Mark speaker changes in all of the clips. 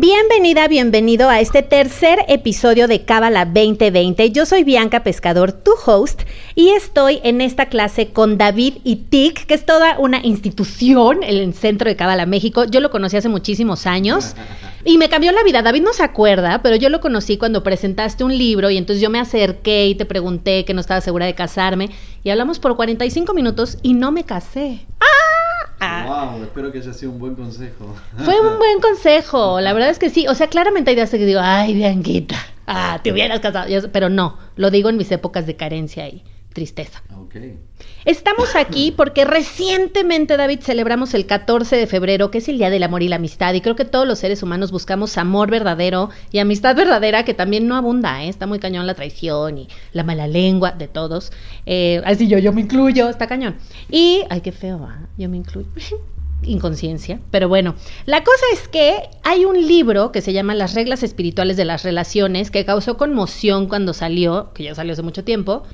Speaker 1: Bienvenida, bienvenido a este tercer episodio de Cábala 2020. Yo soy Bianca Pescador, tu host, y estoy en esta clase con David y TIC, que es toda una institución en el centro de Cábala México. Yo lo conocí hace muchísimos años y me cambió la vida. David no se acuerda, pero yo lo conocí cuando presentaste un libro y entonces yo me acerqué y te pregunté que no estaba segura de casarme y hablamos por 45 minutos y no me casé. ¡Ah!
Speaker 2: Wow, espero que haya sido un buen consejo.
Speaker 1: Fue un buen consejo, la verdad es que sí. O sea, claramente hay días que digo, ay, Bianquita, ah, te hubieras casado. Pero no, lo digo en mis épocas de carencia y tristeza.
Speaker 2: Okay.
Speaker 1: Estamos aquí porque recientemente, David, celebramos el 14 de febrero, que es el Día del Amor y la Amistad, y creo que todos los seres humanos buscamos amor verdadero y amistad verdadera, que también no abunda, ¿eh? está muy cañón la traición y la mala lengua de todos. Eh, así yo, yo me incluyo, está cañón. Y, ay, qué feo, ¿ah? yo me incluyo. inconsciencia, pero bueno, la cosa es que hay un libro que se llama Las reglas espirituales de las relaciones que causó conmoción cuando salió, que ya salió hace mucho tiempo,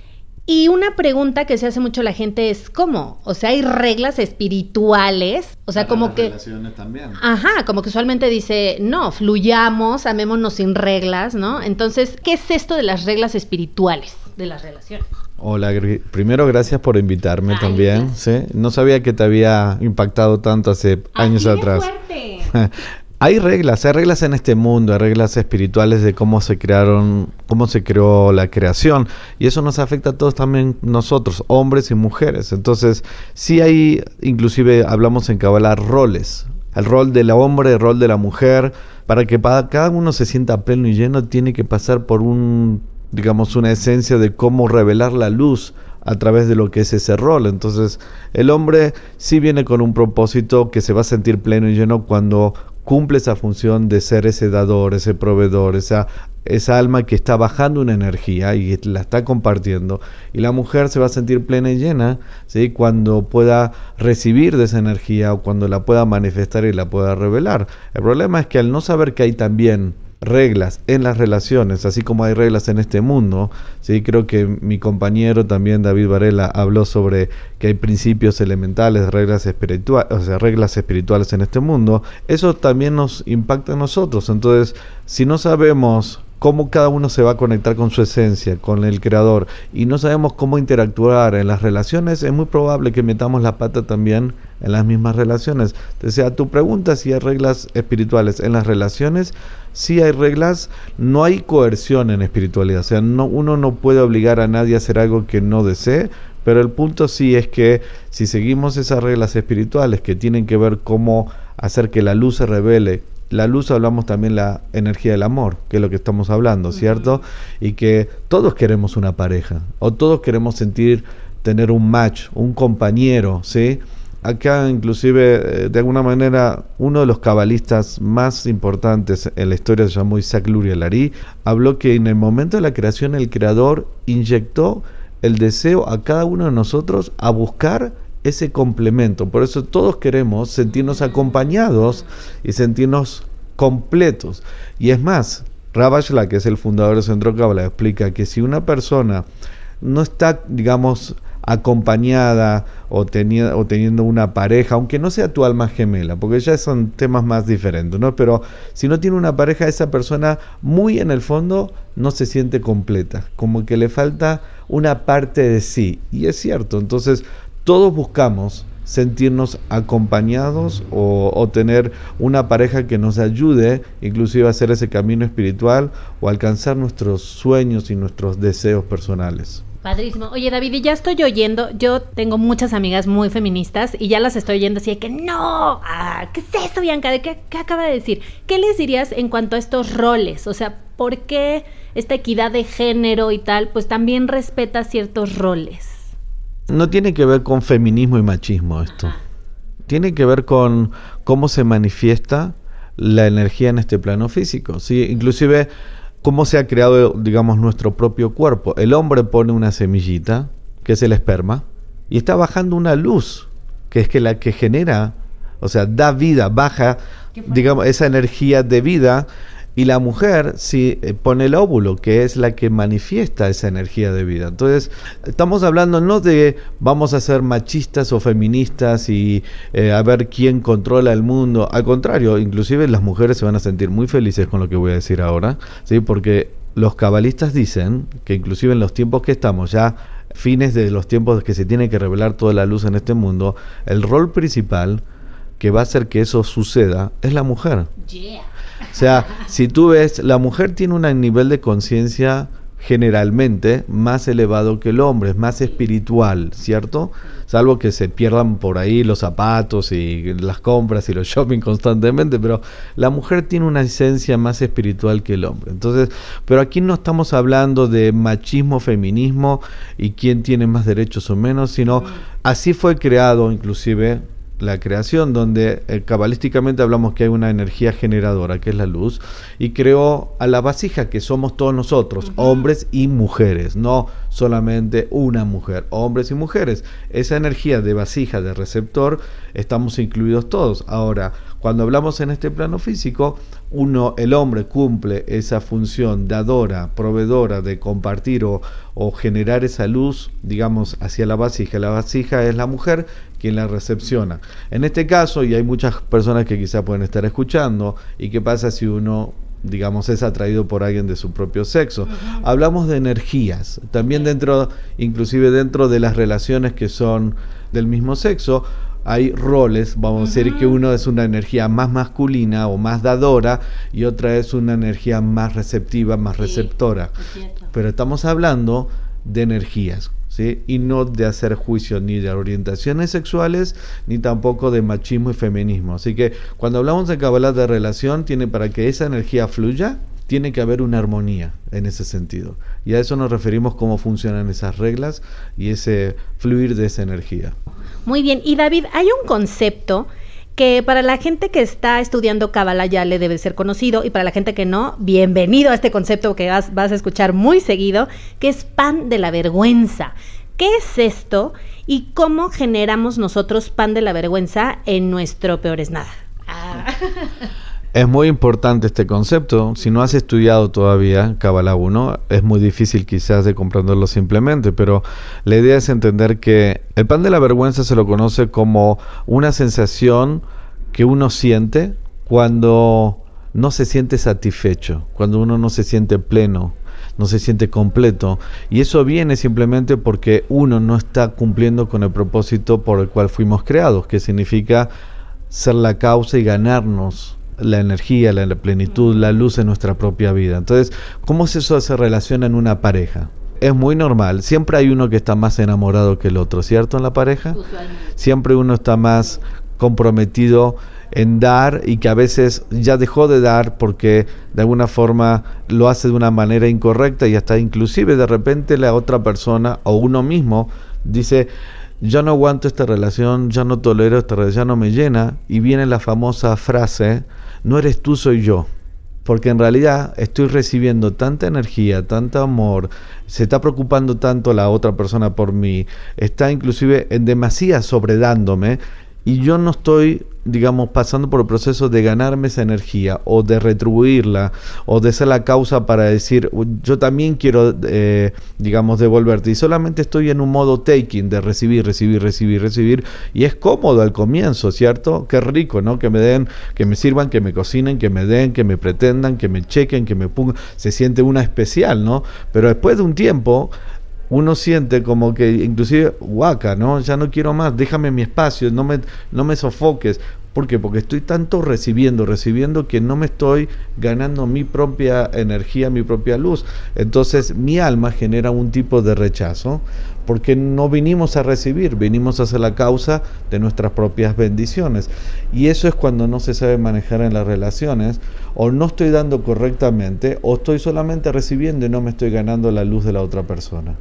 Speaker 1: y una pregunta que se hace mucho la gente es ¿cómo? O sea, hay reglas espirituales, o sea,
Speaker 2: Para
Speaker 1: como
Speaker 2: las
Speaker 1: que
Speaker 2: relaciones también.
Speaker 1: Ajá, como que usualmente dice, no, fluyamos, amémonos sin reglas, ¿no? Entonces, ¿qué es esto de las reglas espirituales de las relaciones?
Speaker 2: Hola, primero gracias por invitarme
Speaker 1: Ay,
Speaker 2: también. ¿sí? No sabía que te había impactado tanto hace años atrás.
Speaker 1: fuerte.
Speaker 2: Hay reglas, hay reglas en este mundo, hay reglas espirituales de cómo se crearon, cómo se creó la creación y eso nos afecta a todos también nosotros, hombres y mujeres. Entonces, sí hay, inclusive hablamos en Kabbalah roles, el rol del hombre, el rol de la mujer, para que cada uno se sienta pleno y lleno tiene que pasar por un, digamos, una esencia de cómo revelar la luz a través de lo que es ese rol. Entonces, el hombre sí viene con un propósito que se va a sentir pleno y lleno cuando cumple esa función de ser ese dador, ese proveedor, esa, esa alma que está bajando una energía y la está compartiendo. Y la mujer se va a sentir plena y llena ¿sí? cuando pueda recibir de esa energía o cuando la pueda manifestar y la pueda revelar. El problema es que al no saber que hay también reglas en las relaciones, así como hay reglas en este mundo. ¿sí? Creo que mi compañero también, David Varela, habló sobre que hay principios elementales, reglas espirituales, o sea, reglas espirituales en este mundo. Eso también nos impacta a nosotros. Entonces, si no sabemos cómo cada uno se va a conectar con su esencia, con el creador, y no sabemos cómo interactuar en las relaciones, es muy probable que metamos la pata también en las mismas relaciones. O sea, tu pregunta si hay reglas espirituales en las relaciones, sí hay reglas, no hay coerción en espiritualidad, o sea, no, uno no puede obligar a nadie a hacer algo que no desee, pero el punto sí es que si seguimos esas reglas espirituales que tienen que ver cómo hacer que la luz se revele, la luz hablamos también la energía del amor, que es lo que estamos hablando, ¿cierto? Y que todos queremos una pareja, o todos queremos sentir, tener un match, un compañero, ¿sí? Acá inclusive, eh, de alguna manera, uno de los cabalistas más importantes en la historia se llamó Isaac Luria Larí, habló que en el momento de la creación el creador inyectó el deseo a cada uno de nosotros a buscar ese complemento. Por eso todos queremos sentirnos acompañados y sentirnos completos. Y es más, Rabashla, que es el fundador de Centro Kabbalah, explica que si una persona no está, digamos, acompañada o, teni- o teniendo una pareja, aunque no sea tu alma gemela, porque ya son temas más diferentes, ¿no? Pero si no tiene una pareja, esa persona muy en el fondo no se siente completa, como que le falta una parte de sí. Y es cierto, entonces todos buscamos sentirnos acompañados o, tener una pareja que nos ayude inclusive a hacer ese camino espiritual o alcanzar nuestros sueños y nuestros deseos personales.
Speaker 1: Padrísimo. Oye, David, y ya estoy oyendo, yo tengo muchas amigas muy feministas y ya las estoy oyendo así de que no, ah, ¿qué es esto, Bianca? ¿De qué, qué acaba de decir? ¿Qué les dirías en cuanto a estos roles? O sea, ¿por qué esta equidad de género y tal, pues también respeta ciertos roles?
Speaker 2: No tiene que ver con feminismo y machismo esto. Tiene que ver con cómo se manifiesta la energía en este plano físico. ¿sí? Inclusive cómo se ha creado, digamos, nuestro propio cuerpo. El hombre pone una semillita, que es el esperma, y está bajando una luz, que es que la que genera, o sea, da vida, baja, digamos, esa energía de vida y la mujer sí eh, pone el óvulo, que es la que manifiesta esa energía de vida. Entonces, estamos hablando no de vamos a ser machistas o feministas y eh, a ver quién controla el mundo. Al contrario, inclusive las mujeres se van a sentir muy felices con lo que voy a decir ahora, ¿sí? porque los cabalistas dicen que inclusive en los tiempos que estamos, ya fines de los tiempos que se tiene que revelar toda la luz en este mundo, el rol principal que va a hacer que eso suceda es la mujer. O sea, si tú ves, la mujer tiene un nivel de conciencia generalmente más elevado que el hombre, es más espiritual, ¿cierto? Salvo que se pierdan por ahí los zapatos y las compras y los shopping constantemente, pero la mujer tiene una esencia más espiritual que el hombre. Entonces, pero aquí no estamos hablando de machismo, feminismo y quién tiene más derechos o menos, sino así fue creado inclusive la creación, donde eh, cabalísticamente hablamos que hay una energía generadora, que es la luz, y creó a la vasija, que somos todos nosotros, hombres y mujeres, no solamente una mujer, hombres y mujeres. Esa energía de vasija, de receptor, estamos incluidos todos. Ahora, cuando hablamos en este plano físico, uno, el hombre cumple esa función dadora, proveedora de compartir o, o, generar esa luz, digamos, hacia la vasija. La vasija es la mujer quien la recepciona. En este caso, y hay muchas personas que quizá pueden estar escuchando, ¿y qué pasa si uno digamos, es atraído por alguien de su propio sexo. Hablamos de energías, también dentro, inclusive dentro de las relaciones que son del mismo sexo, hay roles, vamos a decir que uno es una energía más masculina o más dadora y otra es una energía más receptiva, más receptora. Pero estamos hablando de energías. ¿Sí? y no de hacer juicio ni de orientaciones sexuales ni tampoco de machismo y feminismo. Así que cuando hablamos de Kabbalah de relación, tiene para que esa energía fluya, tiene que haber una armonía en ese sentido. Y a eso nos referimos cómo funcionan esas reglas y ese fluir de esa energía.
Speaker 1: Muy bien, y David, hay un concepto que para la gente que está estudiando Kabbalah ya le debe ser conocido y para la gente que no, bienvenido a este concepto que vas, vas a escuchar muy seguido, que es pan de la vergüenza. ¿Qué es esto y cómo generamos nosotros pan de la vergüenza en nuestro peor es nada? Ah.
Speaker 2: Es muy importante este concepto. Si no has estudiado todavía Kabbalah 1, es muy difícil quizás de comprenderlo simplemente, pero la idea es entender que el pan de la vergüenza se lo conoce como una sensación que uno siente cuando no se siente satisfecho, cuando uno no se siente pleno, no se siente completo. Y eso viene simplemente porque uno no está cumpliendo con el propósito por el cual fuimos creados, que significa ser la causa y ganarnos la energía, la, plenitud, la luz en nuestra propia vida. Entonces, ¿cómo es eso se relaciona en una pareja? Es muy normal, siempre hay uno que está más enamorado que el otro, ¿cierto? En la pareja. Siempre uno está más comprometido en dar y que a veces ya dejó de dar porque de alguna forma lo hace de una manera incorrecta y hasta inclusive de repente la otra persona o uno mismo dice ya no aguanto esta relación, ya no tolero esta relación, ya no me llena y viene la famosa frase no eres tú, soy yo. Porque en realidad estoy recibiendo tanta energía, tanto amor, se está preocupando tanto la otra persona por mí, está inclusive en demasía sobredándome y yo no estoy digamos, pasando por el proceso de ganarme esa energía o de retribuirla o de ser la causa para decir, yo también quiero, eh, digamos, devolverte. Y solamente estoy en un modo taking, de recibir, recibir, recibir, recibir. Y es cómodo al comienzo, ¿cierto? Qué rico, ¿no? Que me den, que me sirvan, que me cocinen, que me den, que me pretendan, que me chequen, que me pongan. Se siente una especial, ¿no? Pero después de un tiempo uno siente como que inclusive guaca, ¿no? Ya no quiero más, déjame mi espacio, no me, no me sofoques. ¿Por qué? Porque estoy tanto recibiendo, recibiendo que no me estoy ganando mi propia energía, mi propia luz. Entonces mi alma genera un tipo de rechazo porque no vinimos a recibir, vinimos a ser la causa de nuestras propias bendiciones. Y eso es cuando no se sabe manejar en las relaciones, o no estoy dando correctamente, o estoy solamente recibiendo y no me estoy ganando la luz de la otra persona.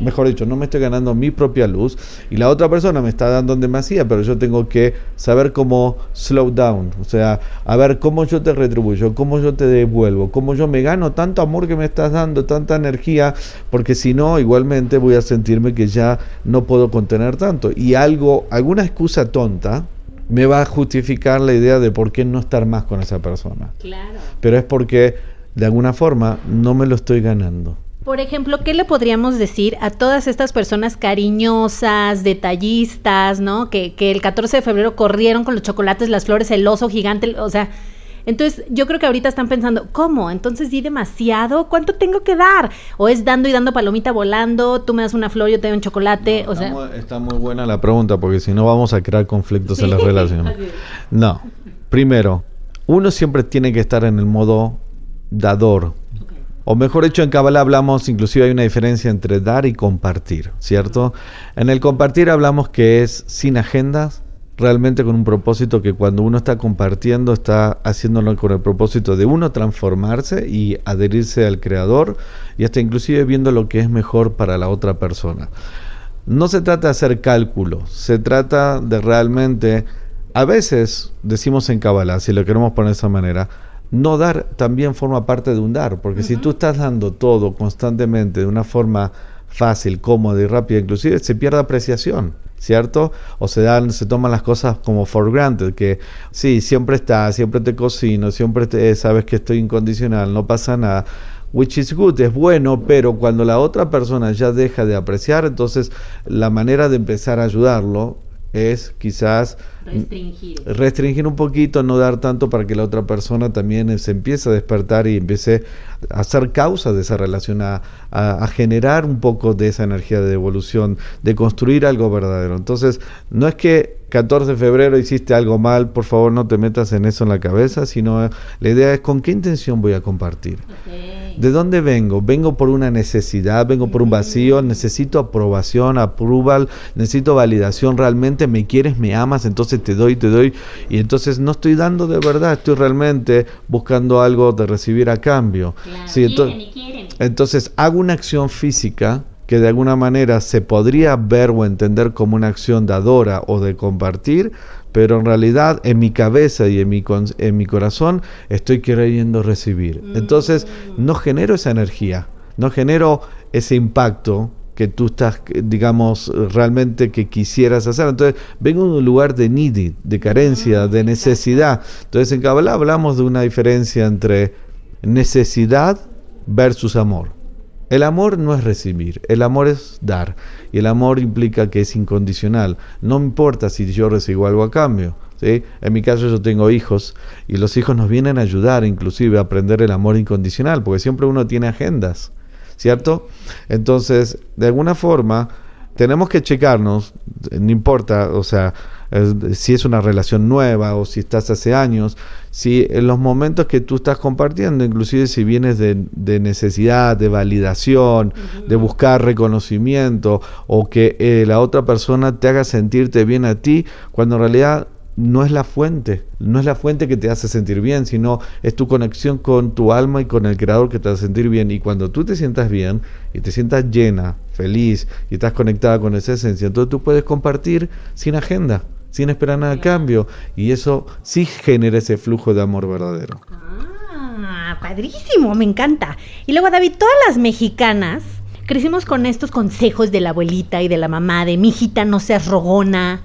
Speaker 2: Mejor dicho, no me estoy ganando mi propia luz y la otra persona me está dando en demasía, pero yo tengo que saber cómo slow down, o sea, a ver cómo yo te retribuyo, cómo yo te devuelvo, cómo yo me gano tanto amor que me estás dando, tanta energía, porque si no, igualmente voy a sentirme que ya no puedo contener tanto. Y algo, alguna excusa tonta, me va a justificar la idea de por qué no estar más con esa persona.
Speaker 1: Claro.
Speaker 2: Pero es porque de alguna forma no me lo estoy ganando.
Speaker 1: Por ejemplo, ¿qué le podríamos decir a todas estas personas cariñosas, detallistas, ¿no? Que, que el 14 de febrero corrieron con los chocolates, las flores, el oso gigante, o sea, entonces yo creo que ahorita están pensando, ¿cómo? Entonces di demasiado, ¿cuánto tengo que dar? O es dando y dando palomita volando, tú me das una flor, yo te doy un chocolate,
Speaker 2: No,
Speaker 1: o
Speaker 2: está,
Speaker 1: sea...
Speaker 2: muy, está muy buena la pregunta porque si no vamos a crear conflictos en las relaciones. No, primero, uno siempre tiene que estar en el modo dador. O mejor dicho, en Kabbalah hablamos, inclusive hay una diferencia entre dar y compartir, ¿cierto? En el compartir hablamos que es sin agendas, realmente con un propósito que cuando uno está compartiendo está haciéndolo con el propósito de uno transformarse y adherirse al creador y hasta inclusive viendo lo que es mejor para la otra persona. No se trata de hacer cálculos, se trata de realmente, a veces decimos en Kabbalah, si lo queremos poner de esa manera, no dar también forma parte de un dar, porque si tú estás dando todo constantemente de una forma fácil, cómoda y rápida, inclusive se pierde apreciación, ¿cierto? O se dan, se toman las cosas como for granted, que sí, siempre está, siempre te cocino, siempre te, sabes que estoy incondicional, no pasa nada. Which is good, es bueno, pero cuando la otra persona ya deja de apreciar, entonces la manera de empezar a ayudarlo es quizás
Speaker 1: Restringir.
Speaker 2: restringir un poquito, no dar tanto para que la otra persona también eh, se empiece a despertar y empiece a ser causa de esa relación, a, a- a generar un poco de esa energía de devolución, de construir algo verdadero. Entonces, no es que 14 de febrero hiciste algo mal, por favor no te metas en eso en la cabeza, sino eh, la idea es con qué intención voy a compartir. ¿De dónde vengo? Vengo por una necesidad, vengo por un vacío, necesito aprobación, approval, necesito validación, realmente me quieres, me amas, entonces te doy, te doy, y entonces no estoy dando de verdad, estoy realmente buscando algo de recibir a cambio. Sí, ento- entonces hago una acción física que de alguna manera se podría ver o entender como una acción dadora o de compartir, pero en realidad en mi cabeza y en mi, en mi corazón estoy queriendo recibir. Entonces no genero esa energía, no genero ese impacto que tú estás, digamos, realmente que quisieras hacer. Entonces, vengo de un lugar de needy, de carencia, de necesidad. Entonces, en Kabbalah hablamos de una diferencia entre necesidad versus amor. El amor no es recibir, el amor es dar. Y el amor implica que es incondicional. No me importa si yo recibo algo a cambio. ¿sí? En mi caso yo tengo hijos y los hijos nos vienen a ayudar inclusive a aprender el amor incondicional, porque siempre uno tiene agendas, ¿cierto? Entonces, de alguna forma, tenemos que checarnos, no importa, o sea, si es una relación nueva o si estás hace años, si en los momentos que tú estás compartiendo, inclusive si vienes de, de necesidad, de validación, de buscar reconocimiento o que eh, la otra persona te haga sentirte bien a ti, cuando en realidad no es la fuente, no es la fuente que te hace sentir bien, sino es tu conexión con tu alma y con el creador que te hace sentir bien. Y cuando tú te sientas bien y te sientas llena, feliz y estás conectada con esa esencia, entonces tú puedes compartir sin agenda, sin esperar nada a cambio. Y eso sí genera ese flujo de amor verdadero.
Speaker 1: Ah, padrísimo, me encanta. Y luego, David, todas las mexicanas crecimos con estos consejos de la abuelita y de la mamá de mijita, no seas rogona,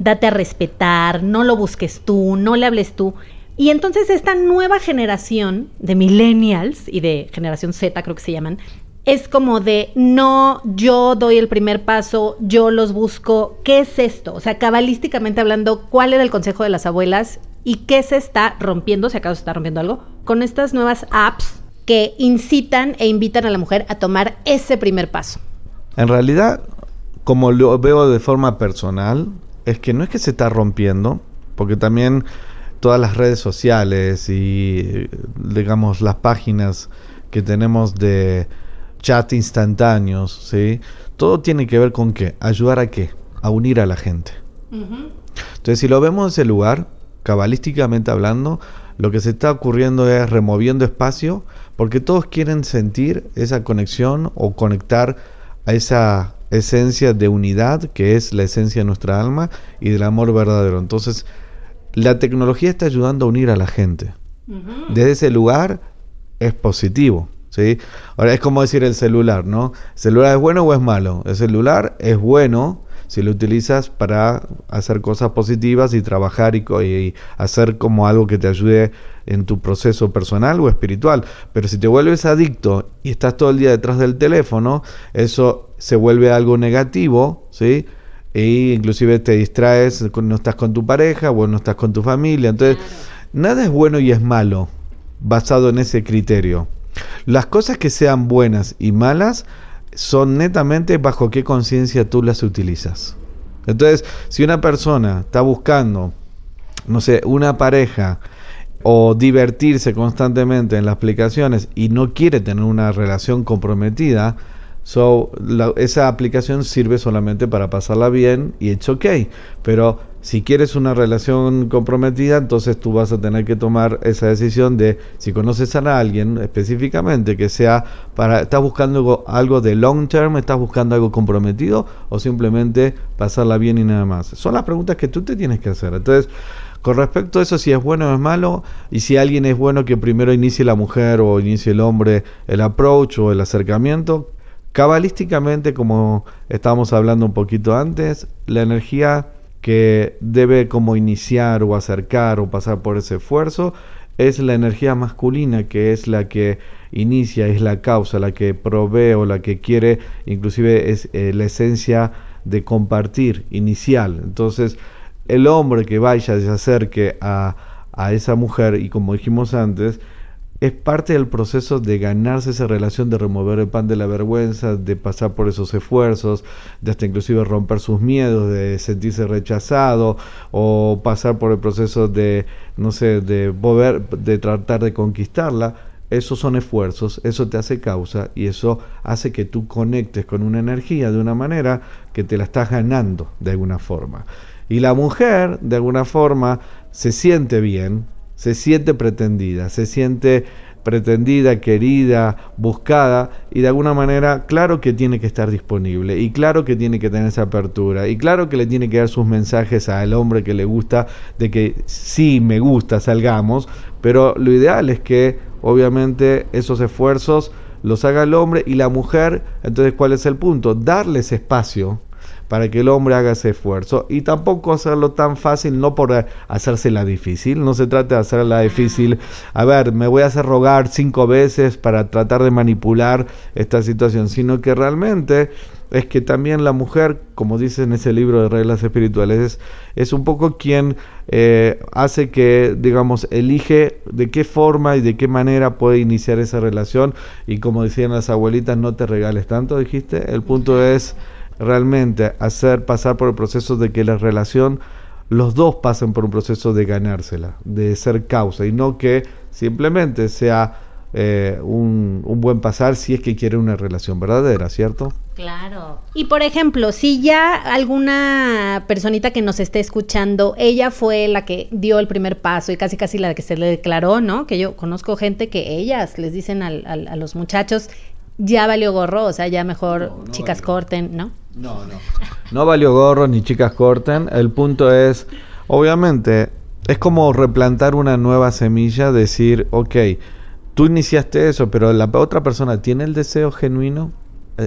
Speaker 1: date a respetar, no lo busques tú, no le hables tú. Y entonces esta nueva generación de millennials y de generación Z, creo que se llaman, es como de no, yo doy el primer paso, yo los busco. ¿Qué es esto? O sea, cabalísticamente hablando, ¿cuál era el consejo de las abuelas y qué se está rompiendo, si acaso se está rompiendo algo, con estas nuevas apps que incitan e invitan a la mujer a tomar ese primer paso?
Speaker 2: En realidad, como lo veo de forma personal, es que no es que se está rompiendo, porque también todas las redes sociales y, digamos, las páginas que tenemos de chat instantáneos, ¿sí? Todo tiene que ver con qué? Ayudar a qué? A unir a la gente. Entonces, si lo vemos en ese lugar, cabalísticamente hablando, lo que se está ocurriendo es removiendo espacio, porque todos quieren sentir esa conexión o conectar a esa esencia de unidad que es la esencia de nuestra alma y del amor verdadero. Entonces, la tecnología está ayudando a unir a la gente. Desde ese lugar es positivo. ¿sí? Ahora es como decir el celular, ¿no? ¿El celular es bueno o es malo? El celular es bueno si lo utilizas para hacer cosas positivas y trabajar y, hacer como algo que te ayude en tu proceso personal o espiritual. Pero si te vuelves adicto y estás todo el día detrás del teléfono, eso se vuelve algo negativo, ¿sí? E inclusive te distraes, no estás con tu pareja o no estás con tu familia. Entonces, nada es bueno y es malo basado en ese criterio. Las cosas que sean buenas y malas son netamente bajo qué conciencia tú las utilizas. Entonces, si una persona está buscando, no sé, una pareja o divertirse constantemente en las aplicaciones y no quiere tener una relación comprometida, So, esa aplicación sirve solamente para pasarla bien y it's ok. Pero si quieres una relación comprometida, entonces tú vas a tener que tomar esa decisión de si conoces a alguien específicamente que sea para, estás buscando algo, de long term, estás buscando algo comprometido o simplemente pasarla bien y nada más. Son las preguntas que tú te tienes que hacer. Entonces, con respecto a eso, si es bueno o es malo, y si alguien es bueno que primero inicie la mujer o inicie el hombre el approach o el acercamiento, Cabalísticamente, como estábamos hablando un poquito antes, la energía que debe como iniciar o acercar o pasar por ese esfuerzo es la energía masculina que es la que inicia, es la causa, la que provee o la que quiere, inclusive es eh, la esencia de compartir inicial. Entonces, el hombre que vaya y se acerque a, a esa mujer y como dijimos antes, es parte del proceso de ganarse esa relación, de remover el pan de la vergüenza, de pasar por esos esfuerzos, de hasta inclusive romper sus miedos, de sentirse rechazado o pasar por el proceso de, no sé, de volver, de tratar de conquistarla. Esos son esfuerzos, eso te hace causa y eso hace que tú conectes con una energía de una manera que te la estás ganando de alguna forma. Y la mujer, de alguna forma, se siente bien, se siente pretendida, se siente pretendida, querida, buscada y de alguna manera claro que tiene que estar disponible y claro que tiene que tener esa apertura y claro que le tiene que dar sus mensajes al hombre que le gusta de que sí me gusta, salgamos, pero lo ideal es que obviamente esos esfuerzos los haga el hombre y la mujer, entonces ¿cuál es el punto? Darles espacio para que el hombre haga ese esfuerzo y tampoco hacerlo tan fácil, no por hacérsela difícil, no se trata de hacerla difícil, a ver, me voy a hacer rogar cinco veces para tratar de manipular esta situación, sino que realmente es que también la mujer, como dice en ese libro de reglas espirituales, es, un poco quien eh, hace que, digamos, elige de qué forma y de qué manera puede iniciar esa relación. Y como decían las abuelitas, no te regales tanto, dijiste, el punto es realmente hacer pasar por el proceso de que la relación, los dos pasen por un proceso de ganársela, de ser causa, y no que simplemente sea eh, un, un, buen pasar si es que quiere una relación verdadera, ¿cierto?
Speaker 1: Claro. Y por ejemplo, si ya alguna personita que nos esté escuchando, ella fue la que dio el primer paso y casi casi la que se le declaró, ¿no? Que yo conozco gente que ellas les dicen al, a los muchachos, ya valió gorro, o sea, ya mejor chicas corten, ¿no?
Speaker 2: No, no. No valió gorro ni chicas corten. El punto es, obviamente, es como replantar una nueva semilla, decir, ok, tú iniciaste eso, pero la otra persona tiene el deseo genuino.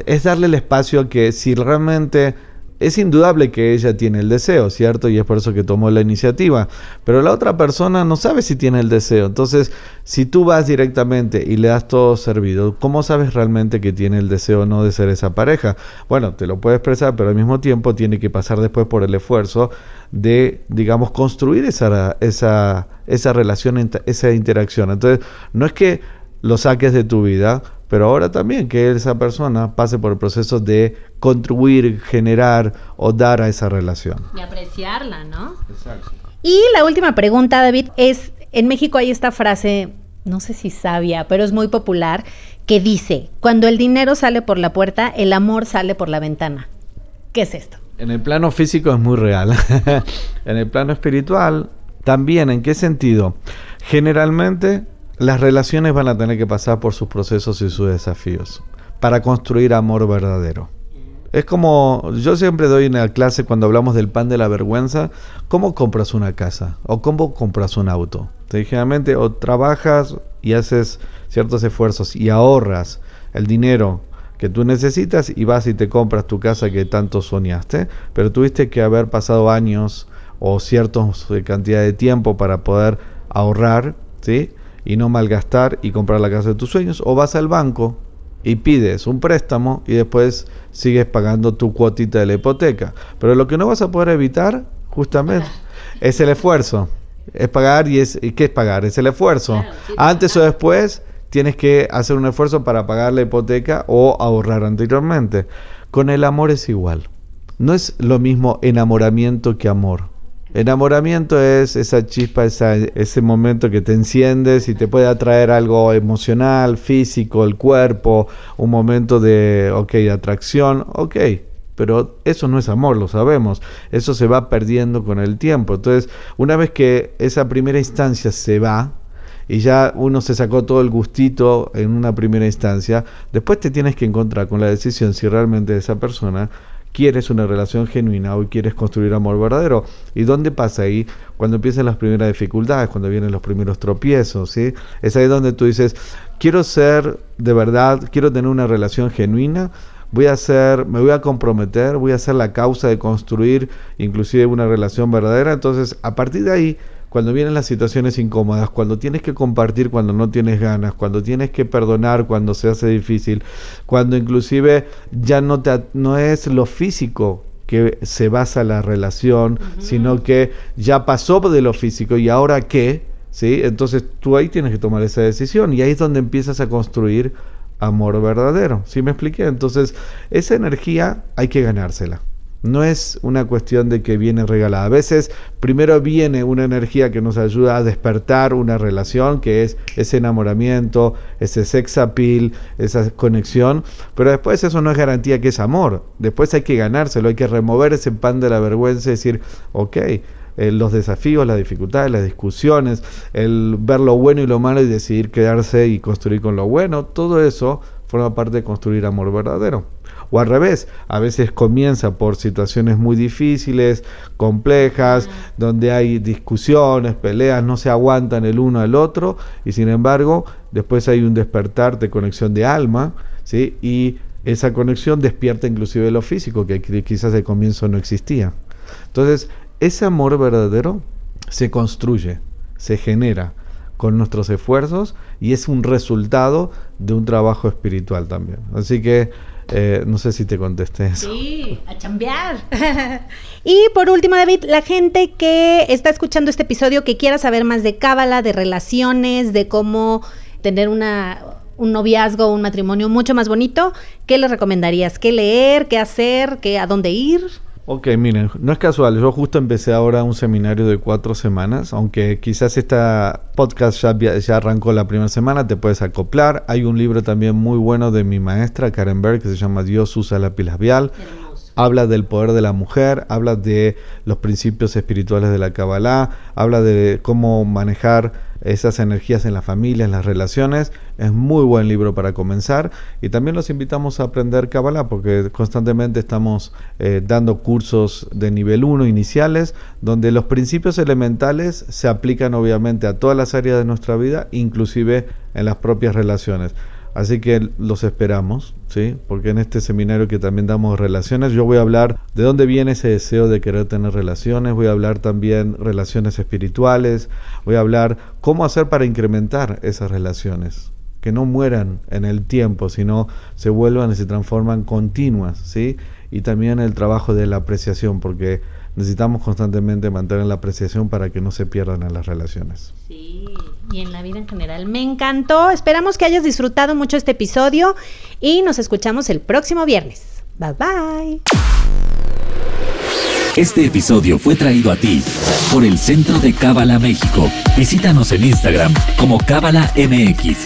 Speaker 2: Es darle el espacio a que si realmente es indudable que ella tiene el deseo, ¿cierto? Y es por eso que tomó la iniciativa. Pero la otra persona no sabe si tiene el deseo. Entonces, si tú vas directamente y le das todo servido, ¿cómo sabes realmente que tiene el deseo o no de ser esa pareja? Bueno, te lo puede expresar, pero al mismo tiempo tiene que pasar después por el esfuerzo de, digamos, construir esa, esa, esa relación, esa interacción. Entonces, no es que lo saques de tu vida, pero ahora también que esa persona pase por el proceso de contribuir, generar o dar a esa relación.
Speaker 1: Y apreciarla, ¿no? Exacto. Y la última pregunta, David, es, en México hay esta frase, no sé si sabia, pero es muy popular, que dice, cuando el dinero sale por la puerta, el amor sale por la ventana. ¿Qué es esto?
Speaker 2: En el plano físico es muy real. en el plano espiritual, también, ¿en qué sentido? Generalmente las relaciones van a tener que pasar por sus procesos y sus desafíos para construir amor verdadero. Es como, yo siempre doy en la clase cuando hablamos del pan de la vergüenza, ¿cómo compras una casa? ¿O cómo compras un auto? o trabajas y haces ciertos esfuerzos y ahorras el dinero que tú necesitas y vas y te compras tu casa que tanto soñaste, pero tuviste que haber pasado años o cierta cantidad de tiempo para poder ahorrar, ¿sí? Y no malgastar y comprar la casa de tus sueños, o vas al banco y pides un préstamo y después sigues pagando tu cuotita de la hipoteca. Pero lo que no vas a poder evitar, justamente, es el esfuerzo. Es pagar y es ¿y qué es pagar? Es el esfuerzo. Antes o después tienes que hacer un esfuerzo para pagar la hipoteca o ahorrar anteriormente. Con el amor es igual. No es lo mismo enamoramiento que amor. Enamoramiento es esa chispa, ese momento que te enciendes y te puede atraer algo emocional, físico, el cuerpo, un momento de, ok, atracción, ok, pero eso no es amor, lo sabemos. Eso se va perdiendo con el tiempo. Entonces, una vez que esa primera instancia se va, y ya uno se sacó todo el gustito en una primera instancia, después te tienes que encontrar con la decisión si realmente esa persona quieres una relación genuina o quieres construir amor verdadero. ¿Y dónde pasa ahí? Cuando empiezan las primeras dificultades, cuando vienen los primeros tropiezos, ¿sí? Es ahí donde tú dices, quiero ser de verdad, quiero tener una relación genuina, voy a ser, me voy a comprometer, voy a ser la causa de construir inclusive una relación verdadera. Entonces, a partir de ahí, cuando vienen las situaciones incómodas, cuando tienes que compartir cuando no tienes ganas, cuando tienes que perdonar cuando se hace difícil, cuando inclusive ya no, te, no es lo físico que se basa la relación, sino que ya pasó de lo físico y ahora qué, ¿sí? Entonces tú ahí tienes que tomar esa decisión y ahí es donde empiezas a construir amor verdadero, ¿sí me expliqué? Entonces esa energía hay que ganársela. No es una cuestión de que viene regalada. A veces primero viene una energía que nos ayuda a despertar una relación, que es ese enamoramiento, ese sex appeal, esa conexión, pero después eso no es garantía que es amor. Después hay que ganárselo, hay que remover ese pan de la vergüenza y decir, ok, eh, los desafíos, las dificultades, las discusiones, el ver lo bueno y lo malo y decidir quedarse y construir con lo bueno, todo eso forma parte de construir amor verdadero. O al revés, a veces comienza por situaciones muy difíciles, complejas, donde hay discusiones, peleas, no se aguantan el uno al otro, y sin embargo, después hay un despertar de conexión de alma, ¿sí? Y esa conexión despierta inclusive lo físico, que quizás al comienzo no existía. Entonces, ese amor verdadero se construye, se genera con nuestros esfuerzos y es un resultado de un trabajo espiritual también. Así que eh, no sé si te contesté eso.
Speaker 1: Sí, a chambear. y por último, David, la gente que está escuchando este episodio que quiera saber más de cábala, de relaciones, de cómo tener una un noviazgo, un matrimonio mucho más bonito, ¿qué le recomendarías? ¿Qué leer? ¿Qué hacer? ¿Qué, ¿A dónde ir?
Speaker 2: Ok, miren, no es casual, yo justo empecé ahora un seminario de cuatro semanas, aunque quizás esta podcast ya, arrancó la primera semana, te puedes acoplar. Hay un libro también muy bueno de mi maestra Karen Berg que se llama Dios usa la labial. Habla del poder de la mujer, habla de los principios espirituales de la Kabbalah, habla de cómo manejar esas energías en la familia, en las relaciones. Es muy buen libro para comenzar y también los invitamos a aprender Kabbalah porque constantemente estamos eh, dando cursos de nivel 1 iniciales donde los principios elementales se aplican obviamente a todas las áreas de nuestra vida, inclusive en las propias relaciones. Así que los esperamos, ¿sí? Porque en este seminario que también damos relaciones, yo voy a hablar de dónde viene ese deseo de querer tener relaciones, voy a hablar también relaciones espirituales, voy a hablar cómo hacer para incrementar esas relaciones, que no mueran en el tiempo, sino se vuelvan y se transforman continuas, ¿sí? Y también el trabajo de la apreciación, porque necesitamos constantemente mantener la apreciación para que no se pierdan en las relaciones.
Speaker 1: Sí, y en la vida en general. Me encantó. Esperamos que hayas disfrutado mucho este episodio y nos escuchamos el próximo viernes. Bye bye.
Speaker 3: Este episodio fue traído a ti por el Centro de Cábala México. Visítanos en Instagram como Cábala MX.